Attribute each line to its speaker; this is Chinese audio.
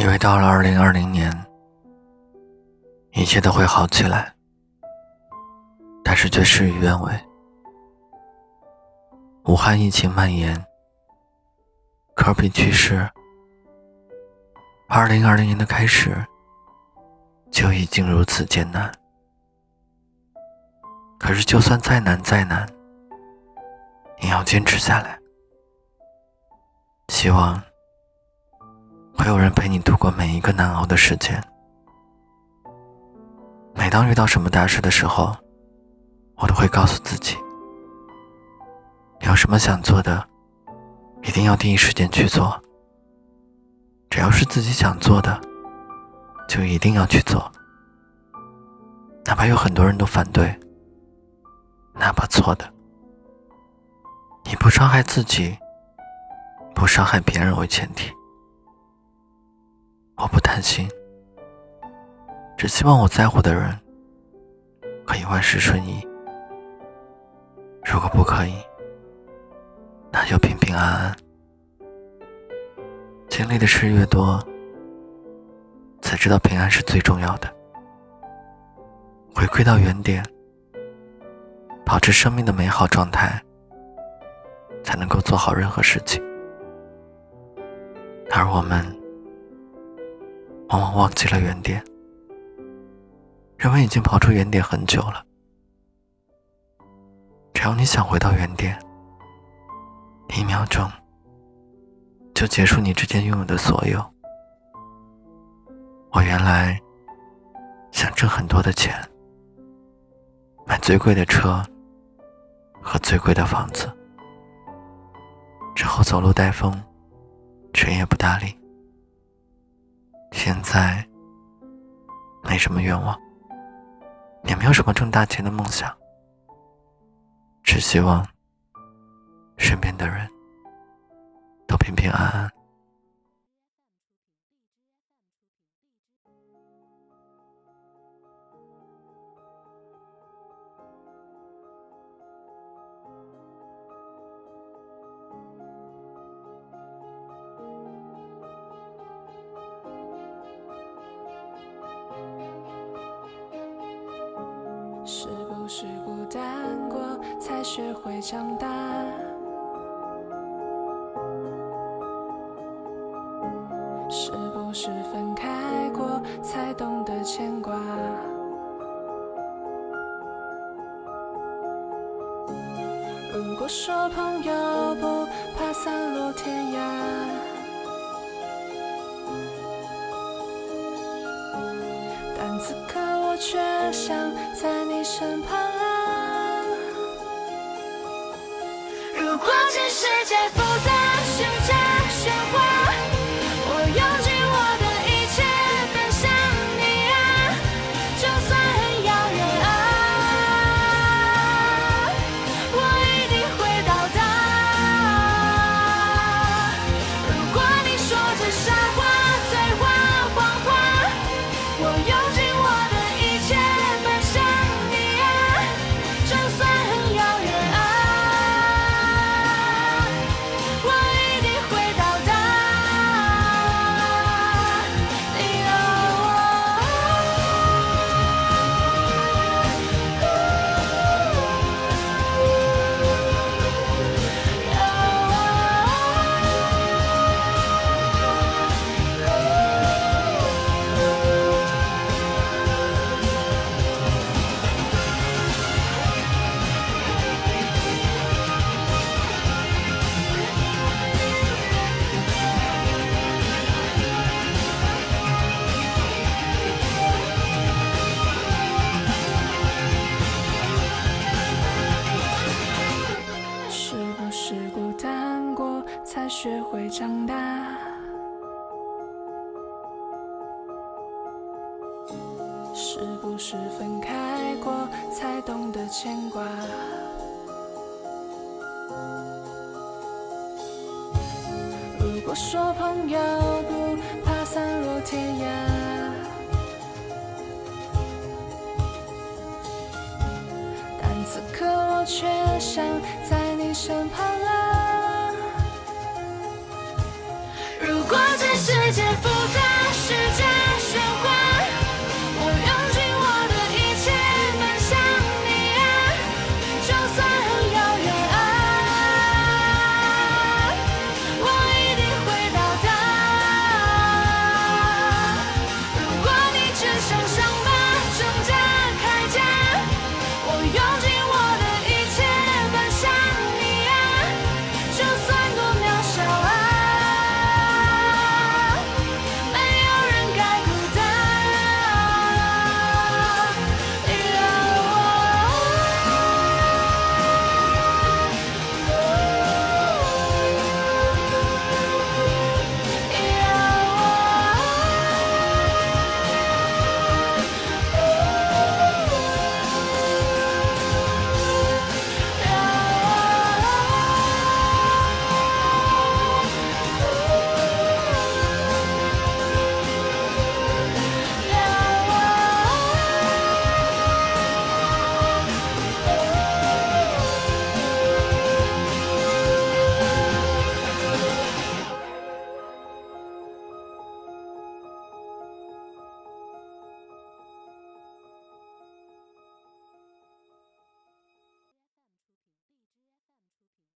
Speaker 1: 以为到了二零二零年，一切都会好起来，但是却事与愿违。武汉疫情蔓延，科比去世，二零二零年的开始就已经如此艰难。可是，就算再难再难，也要坚持下来。希望。会有人陪你度过每一个难熬的时间。每当遇到什么大事的时候，我都会告诉自己：有什么想做的，一定要第一时间去做。只要是自己想做的，就一定要去做，哪怕有很多人都反对，哪怕错的，以不伤害自己、不伤害别人为前提。我不担心，只希望我在乎的人可以万事顺意。如果不可以，那就平平安安。经历的事越多，才知道平安是最重要的。回归到原点，保持生命的美好状态，才能够做好任何事情。而我们。往往忘记了原点，人们已经跑出原点很久了。只要你想回到原点，一秒钟就结束你之前拥有的所有。我原来想挣很多的钱，买最贵的车和最贵的房子，之后走路带风，谁也不搭理。现在没什么愿望，也没有什么挣大钱的梦想，只希望身边的人都平平安安。
Speaker 2: 是孤单过才学会长大？是不是分开过才懂得牵挂？如果说朋友不怕散落天涯，但此刻却想。在你身旁。如果这世界学会长大，是不是分开过才懂得牵挂？如果说朋友不怕散落天涯，但此刻我却想在你身旁啊。